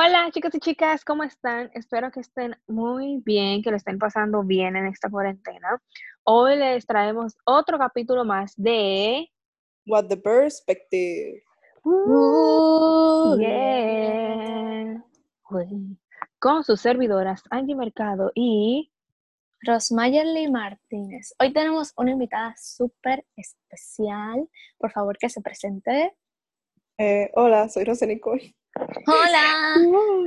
Hola chicos y chicas, ¿cómo están? Espero que estén muy bien, que lo estén pasando bien en esta cuarentena. Hoy les traemos otro capítulo más de What the Perspective. Uh, yeah. Con sus servidoras Angie Mercado y Rosmayerly Martínez. Hoy tenemos una invitada súper especial. Por favor, que se presente. Eh, hola, soy Rosé Nicole. Hola,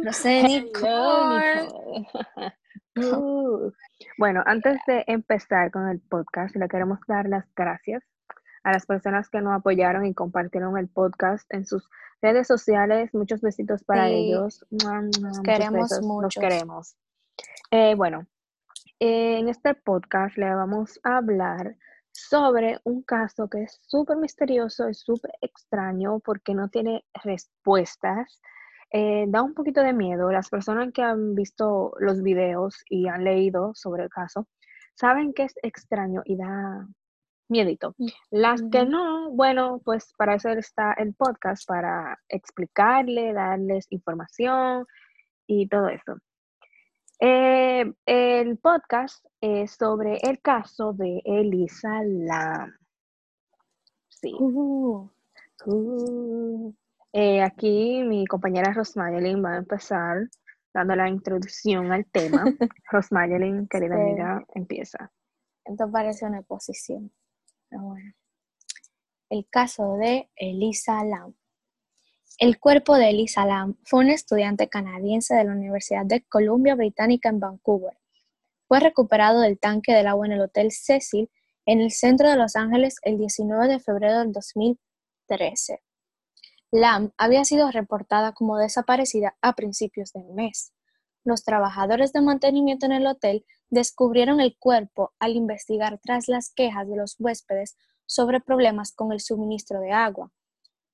Rosé Nicole. Uh. Bueno, antes de empezar con el podcast, le queremos dar las gracias a las personas que nos apoyaron y compartieron el podcast en sus redes sociales. Muchos besitos para Sí. ellos. Nos queremos besos, Nos mucho. queremos. Eh, bueno, en este podcast le vamos a hablar sobre un caso que es súper misterioso y súper extraño porque no tiene respuestas. Eh, da un poquito de miedo. Las personas que han visto los videos y han leído sobre el caso saben que es extraño y da miedito. Las que no, bueno, pues para eso está el podcast, para explicarle, darles información y todo eso. Eh, el podcast es sobre el caso de Elisa Lam. Sí. Uh, Uh, eh, aquí mi compañera Rosmayelin va a empezar dando la introducción al tema. Rosmayelin, querida Sí. amiga, empieza. esto parece una exposición. Pero bueno. El caso de Elisa Lam. El cuerpo de Elisa Lam fue una estudiante canadiense de la Universidad de Columbia Británica en Vancouver. Fue recuperado del tanque del agua en el Hotel Cecil en el centro de Los Ángeles el 19 de febrero del 2013. Lam había sido reportada como desaparecida a principios del mes. Los trabajadores de mantenimiento en el hotel descubrieron el cuerpo al investigar tras las quejas de los huéspedes sobre problemas con el suministro de agua.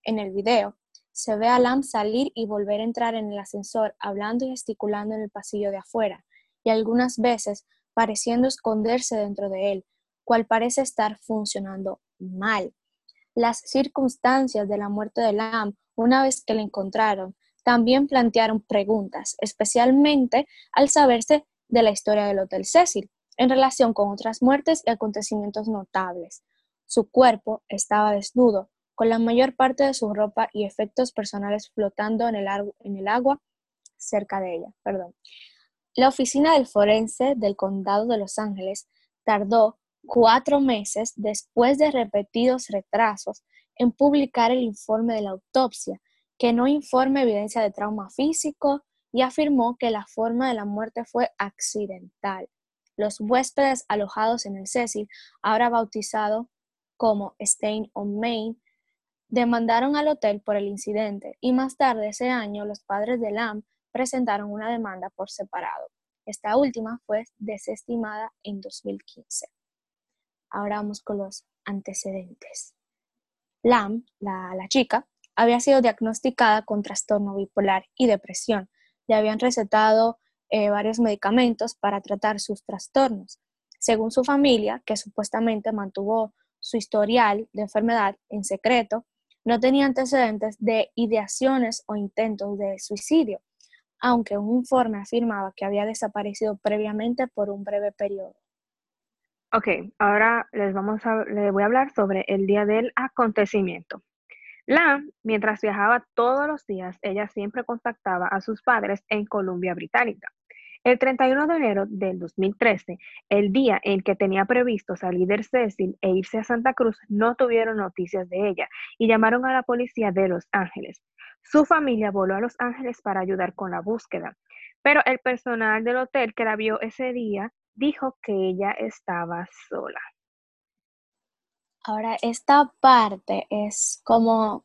En el video, se ve a Lam salir y volver a entrar en el ascensor hablando y gesticulando en el pasillo de afuera, y algunas veces pareciendo esconderse dentro de él, cual parece estar funcionando mal. Las circunstancias de la muerte de Lam, una vez que la encontraron, también plantearon preguntas, especialmente al saberse de la historia del Hotel Cecil, en relación con otras muertes y acontecimientos notables. Su cuerpo estaba desnudo, con la mayor parte de su ropa y efectos personales flotando en el, agua cerca de ella. Perdón. La oficina del forense del condado de Los Ángeles tardó cuatro meses después de repetidos retrasos en publicar el informe de la autopsia, que no informa evidencia de trauma físico y afirmó que la forma de la muerte fue accidental. Los huéspedes alojados en el Cecil, ahora bautizado como Stain on Main, demandaron al hotel por el incidente y más tarde ese año los padres de Lam presentaron una demanda por separado. Esta última fue desestimada en 2015. Ahora vamos con los antecedentes. Lam, la, chica, había sido diagnosticada con trastorno bipolar y depresión. Le habían recetado eh, varios medicamentos para tratar sus trastornos. Según su familia, que supuestamente mantuvo su historial de enfermedad en secreto, no tenía antecedentes de ideaciones o intentos de suicidio, aunque un informe afirmaba que había desaparecido previamente por un breve periodo. Ok, ahora les vamos a, les voy a hablar sobre el día del acontecimiento. Lam, mientras viajaba todos los días, ella siempre contactaba a sus padres en Columbia Británica. El 31 de enero del 2013, el día en que tenía previsto salir del Cecil e irse a Santa Cruz, no tuvieron noticias de ella y llamaron a la policía de Los Ángeles. Su familia voló a Los Ángeles para ayudar con la búsqueda, pero el personal del hotel que la vio ese día dijo que ella estaba sola. Ahora, esta parte es como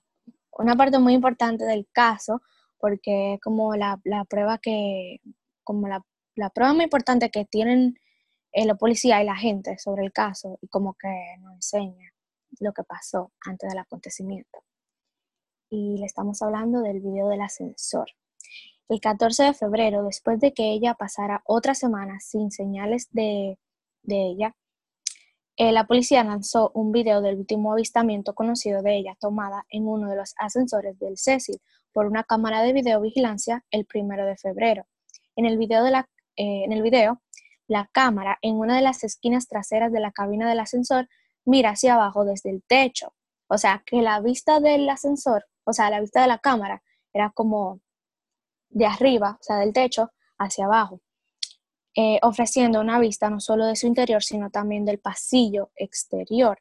una parte muy importante del caso, porque es como la, la prueba que, como la, la prueba muy importante que tienen eh, la policía y la gente sobre el caso y como que nos enseña lo que pasó antes del acontecimiento. Y le estamos hablando del video del ascensor. El 14 de febrero, después de que ella pasara otra semana sin señales de, de ella, eh, la policía lanzó un video del último avistamiento conocido de ella tomada en uno de los ascensores del Cecil por una cámara de videovigilancia el primero de febrero. En el video, de la, eh, en el video, la cámara en una de las esquinas traseras de la cabina del ascensor mira hacia abajo desde el techo. O sea, que la vista del ascensor, o sea, la vista de la cámara era como de arriba, o sea, del techo hacia abajo, eh, ofreciendo una vista no solo de su interior, sino también del pasillo exterior.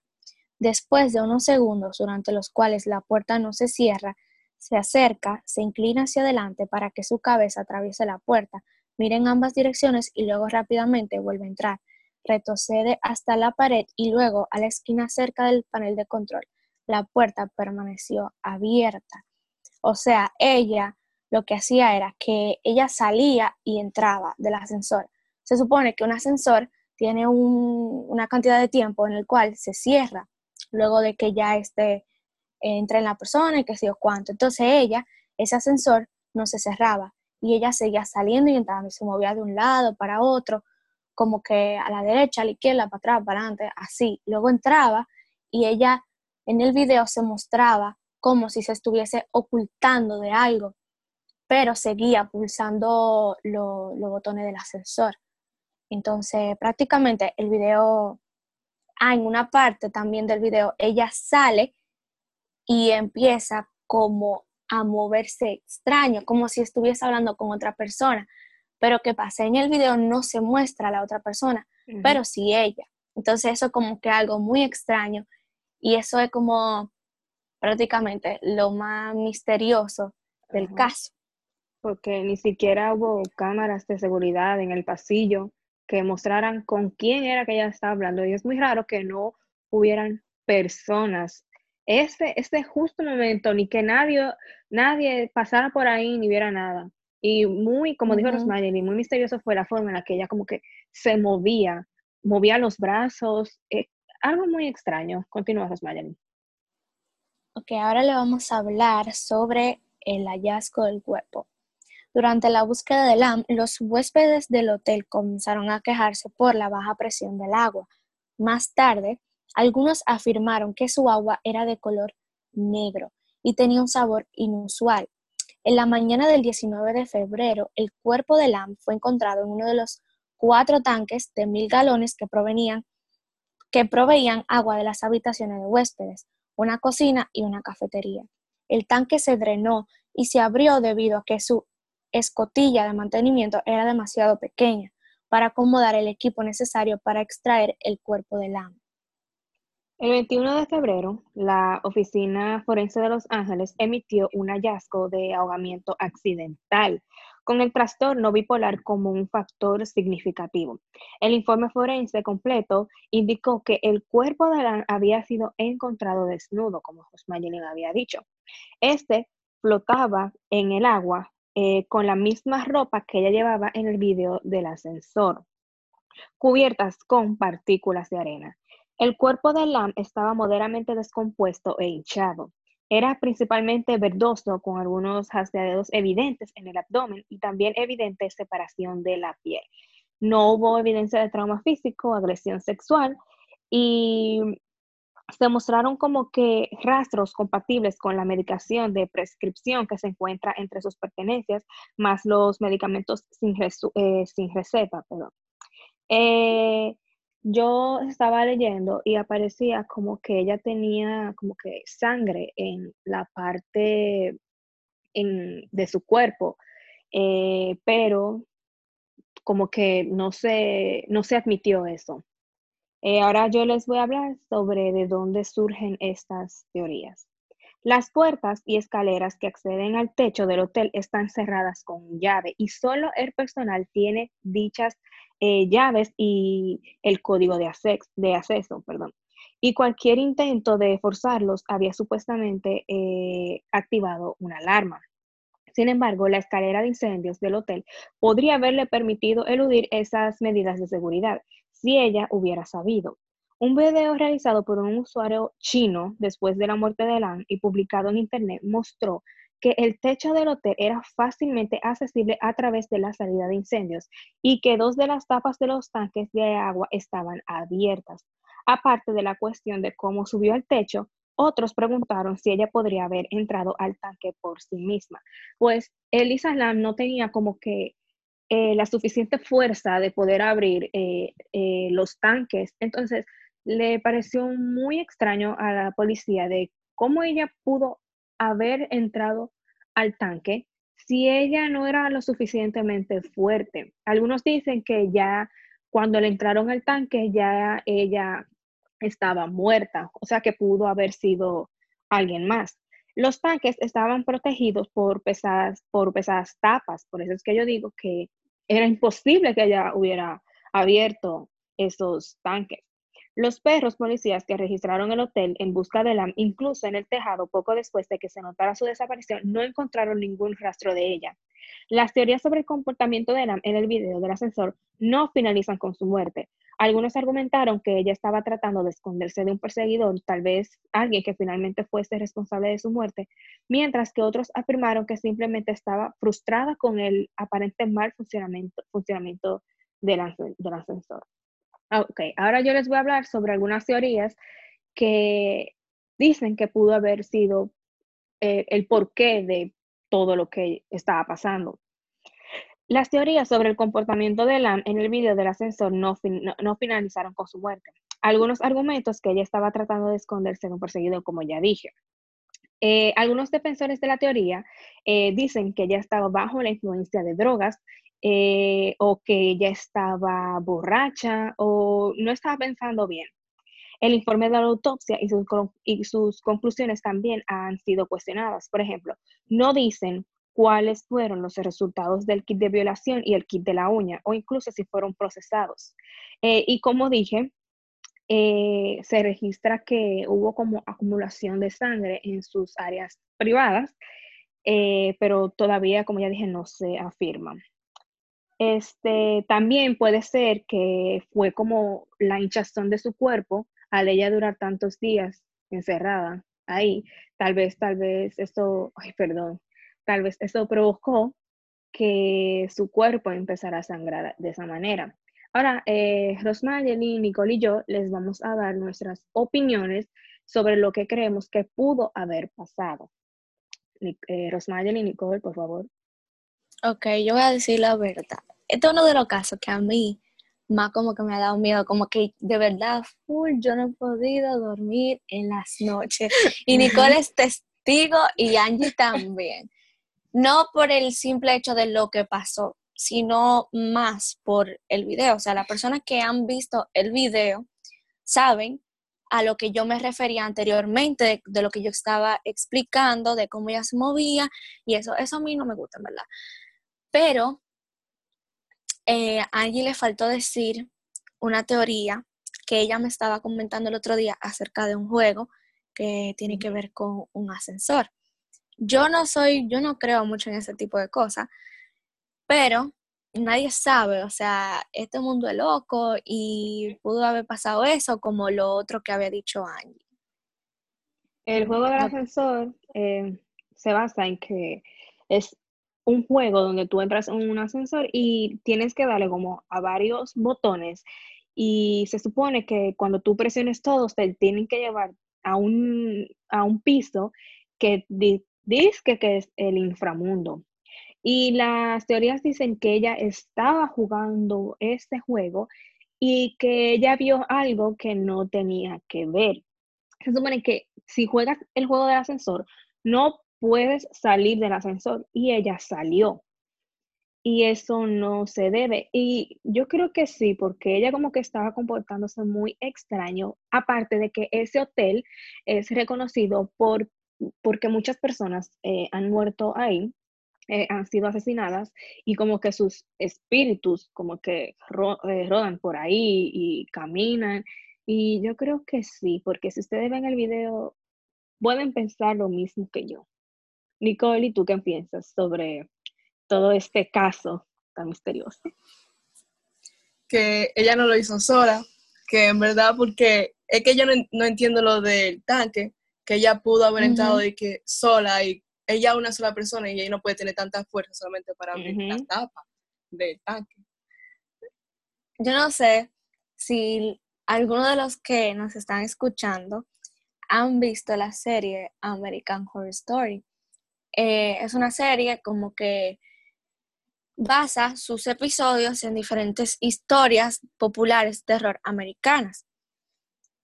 Después de unos segundos durante los cuales la puerta no se cierra, se acerca, se inclina hacia adelante para que su cabeza atraviese la puerta, mire en ambas direcciones y luego rápidamente vuelve a entrar. Retrocede hasta la pared y luego a la esquina cerca del panel de control. La puerta permaneció abierta. O sea, ella lo que hacía era que ella salía y entraba del ascensor. Se supone que un ascensor tiene una cantidad de tiempo en el cual se cierra luego de que ya esté entre en la persona y que sé yo cuánto. Entonces ella, ese ascensor no se cerraba y ella seguía saliendo y entrando y se movía de un lado para otro, como que a la derecha, a la izquierda, para atrás, para adelante, así. Luego entraba y ella en el video se mostraba como si se estuviese ocultando de algo, pero seguía pulsando los botones del ascensor. Entonces, prácticamente el video, ah, en una parte también del video, ella sale y empieza como a moverse extraño, como si estuviese hablando con otra persona. Pero que pasa en el video no se muestra a la otra persona, pero sí ella. Entonces eso como que algo muy extraño y eso es como prácticamente lo más misterioso del caso. Porque ni siquiera hubo cámaras de seguridad en el pasillo que mostraran con quién era que ella estaba hablando. Y es muy raro que no hubieran personas ese, ese justo momento, ni que nadie, nadie pasara por ahí ni viera nada. Y muy, como dijo Rosmarie, muy misterioso fue la forma en la que ella como que se movía, movía los brazos, eh, algo muy extraño. Continúa, Rosmarie. Ok, ahora le vamos a hablar sobre el hallazgo del cuerpo. Durante la búsqueda del AM, los huéspedes del hotel comenzaron a quejarse por la baja presión del agua. Más tarde, algunos afirmaron que su agua era de color negro y tenía un sabor inusual. En la mañana del 19 de febrero, el cuerpo de Lam fue encontrado en uno de los cuatro tanques de mil galones que provenían que proveían agua de las habitaciones de huéspedes, una cocina y una cafetería. El tanque se drenó y se abrió debido a que su escotilla de mantenimiento era demasiado pequeña para acomodar el equipo necesario para extraer el cuerpo de Lam. El 21 de febrero, la Oficina Forense de Los Ángeles emitió un hallazgo de ahogamiento accidental con el trastorno bipolar como un factor significativo. El informe forense completo indicó que el cuerpo de Alan había sido encontrado desnudo, como Josmayelin había dicho. Este flotaba en el agua eh, con la misma ropa que ella llevaba en el video del ascensor, cubiertas con partículas de arena. El cuerpo de Lam estaba moderadamente descompuesto e hinchado. Era principalmente verdoso con algunos jaspeaderos evidentes en el abdomen y también evidente separación de la piel. No hubo evidencia de trauma físico, agresión sexual y se mostraron como que rastros compatibles con la medicación de prescripción que se encuentra entre sus pertenencias, más los medicamentos sin, eh, receta. Perdón. Eh, yo estaba leyendo y aparecía como que ella tenía como que sangre en la parte de su cuerpo, eh, pero como que no se, no se admitió eso. Eh, ahora yo les voy a hablar sobre de dónde surgen estas teorías. Las puertas y escaleras que acceden al techo del hotel están cerradas con llave y solo el personal tiene dichas eh, llaves y el código de, de acceso. Perdón. Y cualquier intento de forzarlos había supuestamente eh, activado una alarma. Sin embargo, la escalera de incendios del hotel podría haberle permitido eludir esas medidas de seguridad si ella hubiera sabido. Un video realizado por un usuario chino después de la muerte de Lan y publicado en Internet mostró que el techo del hotel era fácilmente accesible a través de la salida de incendios y que dos de las tapas de los tanques de agua estaban abiertas. Aparte de la cuestión de cómo subió al techo, Otros preguntaron si ella podría haber entrado al tanque por sí misma. Pues Elisa Lam no tenía como que eh, la suficiente fuerza de poder abrir eh, eh, los tanques. Entonces, le pareció muy extraño a la policía de cómo ella pudo haber entrado al tanque si ella no era lo suficientemente fuerte. Algunos dicen que ya cuando le entraron al tanque, ya ella estaba muerta, o sea que pudo haber sido alguien más. Los tanques estaban protegidos por pesadas, por pesadas tapas, por eso es que yo digo que era imposible que ella hubiera abierto esos tanques. Los perros policías que registraron el hotel en busca de Lam, incluso en el tejado poco después de que se notara su desaparición, no encontraron ningún rastro de ella. Las teorías sobre el comportamiento de Lam en el video del ascensor no finalizan con su muerte. Algunos argumentaron que ella estaba tratando de esconderse de un perseguidor, tal vez alguien que finalmente fuese responsable de su muerte, mientras que otros afirmaron que simplemente estaba frustrada con el aparente mal funcionamiento, del ascensor. Ah, ok, ahora yo les voy a hablar sobre algunas teorías que dicen que pudo haber sido eh, el porqué de todo lo que estaba pasando. Las teorías sobre el comportamiento de Lam en el video del ascensor no, no, finalizaron con su muerte. Algunos argumentos que ella estaba tratando de esconderse de un perseguido, como ya dije. Eh, algunos defensores de la teoría eh, dicen que ella estaba bajo la influencia de drogas eh, o que ella estaba borracha o no estaba pensando bien. El informe de la autopsia y sus, y conclusiones también han sido cuestionadas. Por ejemplo, no dicen cuáles fueron los resultados del kit de violación y el kit de la uña, o incluso si fueron procesados. Eh, y como dije, eh, se registra que hubo como acumulación de sangre en sus áreas privadas, pero todavía, como ya dije, no se afirma. Este, también puede ser que fue como la hinchazón de su cuerpo al ella durar tantos días encerrada ahí. Tal vez, tal vez eso, ay, perdón, tal vez eso provocó que su cuerpo empezara a sangrar de esa manera. Ahora, eh, Rosmayeli, Nicole y yo les vamos a dar nuestras opiniones sobre lo que creemos que pudo haber pasado. Eh, Rosmayeli, Nicole, por favor. Ok, yo voy a decir la verdad. Este es uno de los casos que a mí más como que me ha dado miedo, como que de verdad, full, yo no he podido dormir en las noches. Y Nicole es testigo y Angie también. No por el simple hecho de lo que pasó, sino más por el video. O sea, las personas que han visto el video saben a lo que yo me refería anteriormente, de, de, lo que yo estaba explicando, de cómo ella se movía, y eso, eso a mí no me gusta, ¿verdad? Pero eh, a Angie le faltó decir una teoría que ella me estaba comentando el otro día acerca de un juego que tiene que ver con un ascensor. Yo no soy, yo no creo mucho en ese tipo de cosas, pero nadie sabe, o sea, este mundo es loco y pudo haber pasado eso como lo otro que había dicho Angie. El juego del ascensor eh, se basa en que es un juego donde tú entras en un ascensor y tienes que darle como a varios botones y se supone que cuando tú presiones todos te tienen que llevar a un, a un piso que dice que es el inframundo. Y las teorías dicen que ella estaba jugando este juego y que ella vio algo que no tenía que ver. Se supone que si juegas el juego del ascensor, no puedes salir del ascensor y ella salió. Y eso no se debe. Y yo creo que sí, porque ella como que estaba comportándose muy extraño, aparte de que ese hotel es reconocido por, porque muchas personas eh, han muerto ahí, eh, han sido asesinadas y como que sus espíritus como que eh, rodan por ahí y caminan. Y yo creo que sí, porque si ustedes ven el video, pueden pensar lo mismo que yo. Nicole, ¿y tú qué piensas sobre todo este caso tan misterioso? Que ella no lo hizo sola, que en verdad, porque es que yo no, entiendo lo del tanque, que ella pudo haber entrado de que sola y ella una sola persona y ella no puede tener tanta fuerza solamente para abrir la tapa del tanque. Yo no sé si alguno de los que nos están escuchando han visto la serie American Horror Story. Eh, es una serie como que basa sus episodios en diferentes historias populares de terror americanas.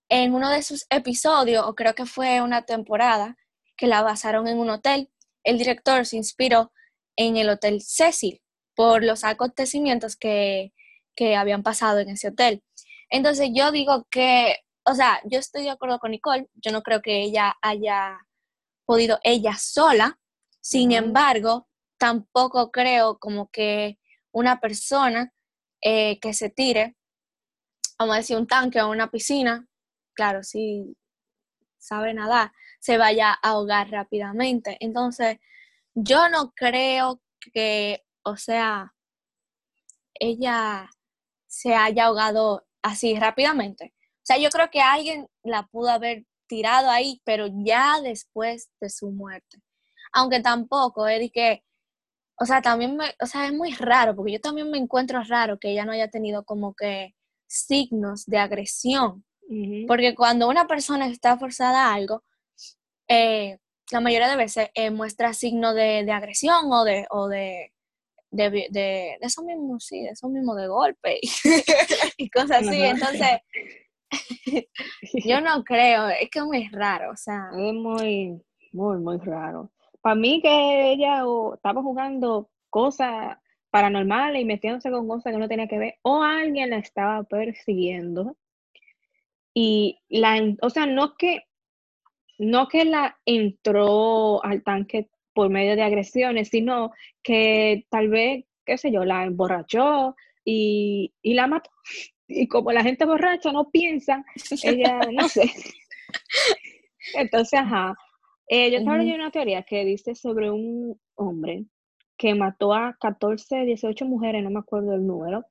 En uno de sus episodios, o creo que fue una temporada, que la basaron en un hotel, el director se inspiró en el Hotel Cecil por los acontecimientos que, que habían pasado en ese hotel. Entonces yo digo que, o sea, yo estoy de acuerdo con Nicole, yo no creo que ella haya podido ella sola, sin embargo, tampoco creo como que una persona eh, que se tire, vamos a decir, un tanque o una piscina, claro, si sabe nadar, se vaya a ahogar rápidamente. Entonces, yo no creo que, o sea, ella se haya ahogado así rápidamente. O sea, yo creo que alguien la pudo haber tirado ahí, pero ya después de su muerte. Aunque tampoco es que, o sea, también me, o sea, es muy raro, porque yo también me encuentro raro que ella no haya tenido como que signos de agresión. Porque cuando una persona está forzada a algo, eh, la mayoría de veces eh, muestra signos de, agresión o de, o de, de, de, eso mismo, sí, de eso mismo de golpe y, cosas así. Entonces, yo no creo, es que es muy raro, o sea. Es muy, muy, muy raro. Para mí que ella estaba jugando cosas paranormales y metiéndose con cosas que no tenía que ver, o alguien la estaba persiguiendo. Y la, o sea, no que no que la entró al tanque por medio de agresiones, sino que tal vez, qué sé yo, la emborrachó y, la mató. Y como la gente borracha no piensa, ella, no sé. Entonces, ajá. Eh, yo estaba leyendo una teoría que dice sobre un hombre que mató a 14, 18 mujeres, no me acuerdo el número,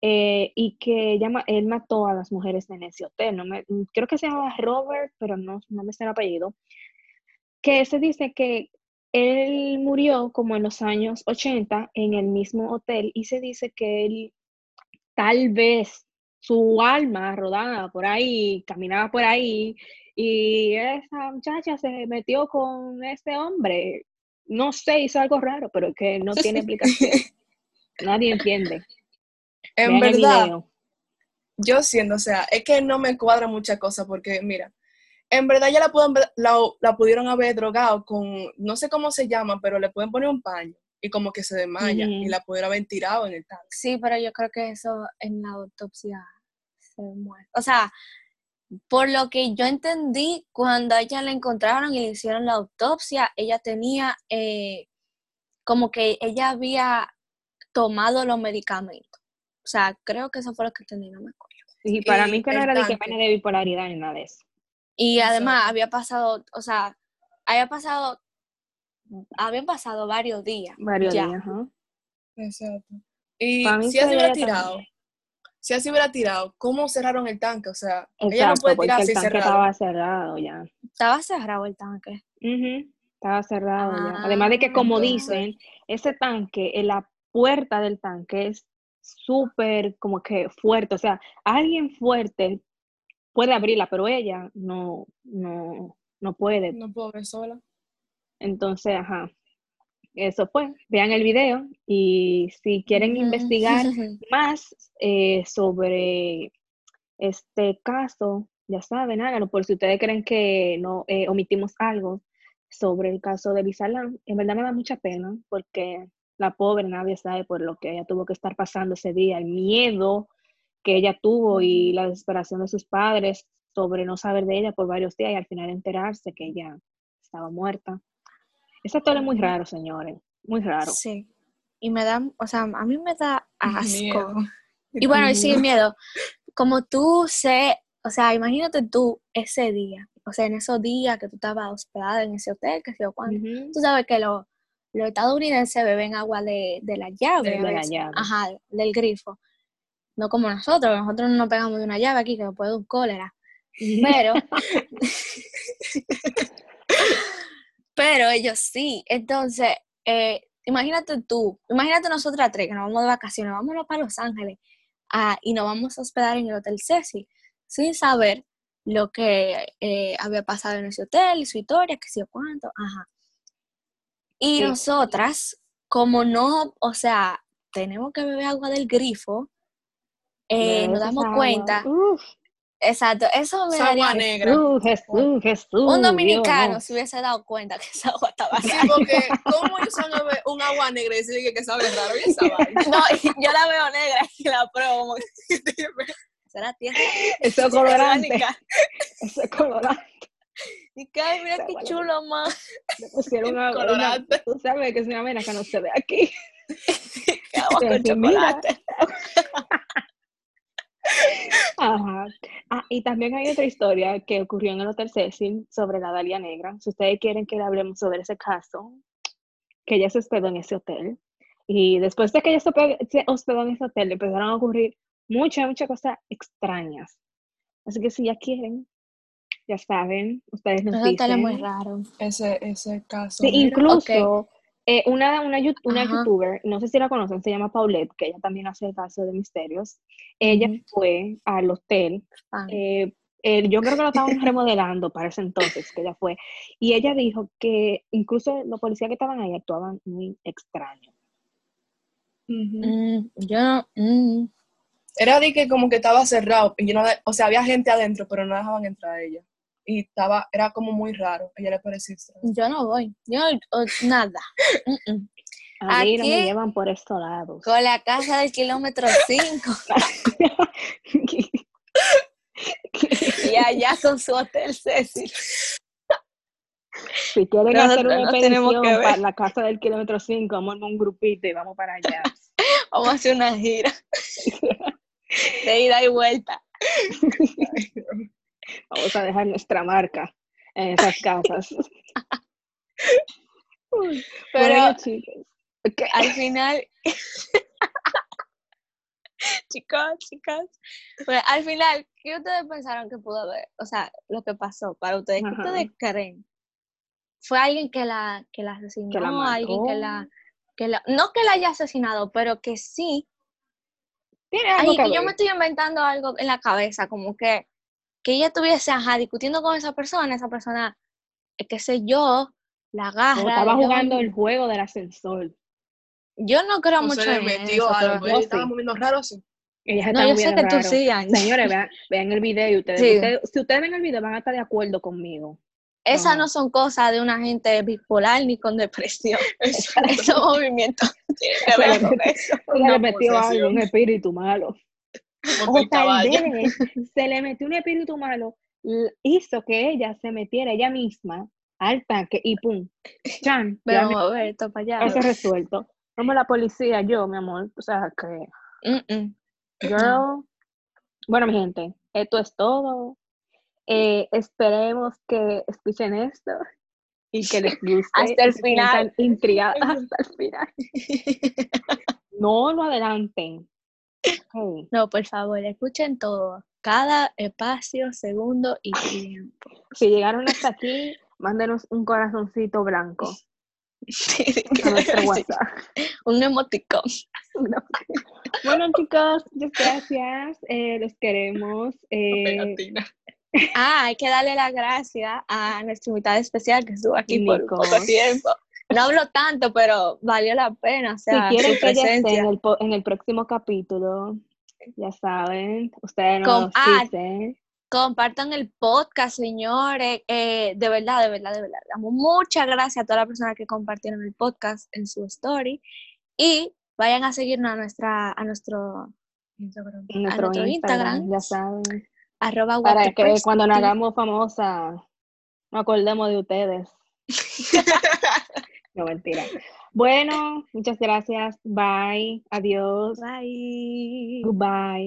eh, y que llama, él mató a las mujeres en ese hotel. No me, mm, creo que se llamaba Robert, pero no, no me sé el apellido. Que se dice que él murió como en los años 80 en el mismo hotel y se dice que él tal vez su alma rodaba por ahí, caminaba por ahí y esa muchacha se metió con ese hombre. No sé, hizo algo raro, pero que no tiene explicación. Nadie entiende. En verdad, yo siendo, o sea, es que no me cuadra mucha cosa porque, mira, en verdad ya la, la, pudieron haber drogado con, no sé cómo se llama, pero le pueden poner un paño y como que se desmaya y la pudieron haber tirado en el tanque. Sí, pero yo creo que eso en la autopsia se muere. O sea, por lo que yo entendí, cuando a ella la encontraron y le hicieron la autopsia, ella tenía eh, como que ella había tomado los medicamentos. O sea, creo que eso fue lo que entendí, no me acuerdo. Y para mí que no era de que pena de bipolaridad ni nada de eso. Y además había pasado, o sea, había pasado, habían pasado varios días. Varios días, ajá. Exacto. Y si así hubiera tirado, si así hubiera tirado, ¿cómo cerraron el tanque? O sea, ella no puede tirar así el tanque estaba cerrado ya. Estaba cerrado el tanque. Estaba cerrado ya. Además de que, como dicen, ese tanque, en la puerta del tanque es súper como que fuerte, o sea, alguien fuerte puede abrirla, pero ella no, no, no puede. No puede ver sola. Entonces, ajá, eso fue. Vean el video y si quieren investigar más eh, sobre este caso, ya saben, háganlo, por si ustedes creen que no eh, omitimos algo sobre el caso de Lisa En verdad me da mucha pena porque la pobre nadie sabe por lo que ella tuvo que estar pasando ese día, el miedo que ella tuvo y la desesperación de sus padres sobre no saber de ella por varios días y al final enterarse que ella estaba muerta. Esa historia es muy raro, señores, muy raro. Sí, y me da, o sea, a mí me da asco. Y bueno, sí, miedo. Como tú sé, o sea, imagínate tú ese día, o sea, en esos días que tú estabas hospedada en ese hotel, que sé yo cuándo, tú sabes que lo, los estadounidenses beben agua de, la llave. De, la llave. Ajá, del grifo. No como nosotros, nosotros no nos pegamos de una llave aquí que nos puede un cólera. Pero, pero ellos sí. Entonces, eh, imagínate tú, imagínate nosotras tres que nos vamos de vacaciones, vamos para Los Ángeles ah, y nos vamos a hospedar en el Hotel Cecil, sin saber lo que eh, había pasado en ese hotel, su historia, que sé yo cuánto, ajá. Y Sí. nosotras, como no, o sea, tenemos que beber agua del grifo, eh, nos damos agua. cuenta, Uf, exacto, eso me Esa agua daría negra. Jesús, Jesús, Jesús. un Dios, dominicano no. se hubiese dado cuenta que esa agua estaba Sí, rara. porque ¿cómo ellos van a ver un agua negra y decir que, sabe raro? Y esa vaina. No, yo la veo negra y la pruebo será tierra Eso es colorante. Eso es colorante. Y que, ay, mira qué agua chulo, más. Le pusieron una, una- Colorante. Tú sabes que es una vena que no se ve aquí. Agua con chocolate. Ajá. Y también hay otra historia que ocurrió en el Hotel Cecil sobre la Dalia Negra. Si ustedes quieren que le hablemos sobre ese caso, que ella se hospedó en ese hotel. Y después de que ella se hospe- se hospedó en ese hotel, le empezaron a ocurrir muchas, muchas cosas extrañas. Así que si ya quieren, ya saben, ustedes nos Ese hotel es muy dicen. raro. Ese, ese caso. Sí, incluso eh, una, una, youtuber, no sé si la conocen, se llama Paulette, que ella también hace el caso de misterios. Ella fue al hotel Ah, eh, eh, yo creo que lo estaban remodelando para ese entonces, que ella fue. Y ella dijo que incluso los policías que estaban ahí actuaban muy extraño. Ujú. mm, yo no, mm, Era de que como que estaba cerrado, y no o sea, había gente adentro, pero no dejaban entrar a ella. Y estaba, era como muy raro, ella le parecía extraño. yo no voy. Yo o- nada. Mm, mm. A mí no me Aquí- llevan por estos lados. Con la casa del kilómetro 5 y allá con su hotel Cecil. si quieren hacer una expedición para la casa del kilómetro 5, vamos a armar un grupito y vamos para allá. Vamos a hacer una gira de ida y vuelta. Vamos a dejar nuestra marca en esas casas. Uy, Pero bueno, chicos. al final, chicos, chicas, al final, ¿qué ustedes pensaron que pudo haber? O sea, lo que pasó para ustedes, ¿qué Ajá. ustedes creen? ¿Fue alguien que la, que la asesinó? Que la alguien que la, que la, no que la haya asesinado, pero que sí. Tiene algo Ay, que yo me estoy inventando algo en la cabeza, como que, que ella estuviese, ajá, discutiendo con esa persona, esa persona, eh, qué sé yo, la agarra. Estaba jugando el juego del ascensor. Yo no creo O mucho se le en metió eso, algo, pero- ella no, estaba sí. moviendo raro No, yo sé que tú sí, Angie. Señores, vean, vean el video y ustedes, Sí. ustedes- si ustedes ven el video van a estar de acuerdo conmigo. Esas no son cosas de una gente bipolar ni con depresión. Esos movimientos tienen que Se ver le con metió- eso. Se Una le metió algo, posesión. un espíritu malo. O el tal vez se le metió un espíritu malo, hizo que ella se metiera ella misma al tanque y pum, chan, ya Vamos a ver esto para allá. eso resuelto. Como la policía, yo, mi amor, o sea que, Mm, mm. girl. Bueno, mi gente, esto es todo. Eh, esperemos que escuchen esto y que les guste. Hasta el final. Intrigadas hasta el final. No lo adelanten. No, por favor, escuchen todo. Cada espacio, segundo y tiempo. Si llegaron hasta aquí, mándenos un corazoncito blanco a nuestro WhatsApp. Un emoticón. No. Bueno, chicos, muchas gracias. eh, los queremos. eh. Ah, hay que darle las gracias a nuestra invitada especial que estuvo aquí por poco tiempo. No hablo tanto, pero valió la pena. O si sea, quieren su que ella esté en el, po- en el próximo capítulo, ya saben, ustedes Con- nos ah, dicen. Compartan el podcast, señores. Eh, de verdad, de verdad, de verdad. Muchas gracias a todas las personas que compartieron el podcast en su story. Y vayan a seguirnos a nuestra, a nuestro Instagram. a nuestro, Instagram, Instagram, ya saben. arroba Para que cuando nos hagamos famosa, no acordemos de ustedes. No, mentira. Bueno, muchas gracias. Bye. Adiós. Bye. Goodbye.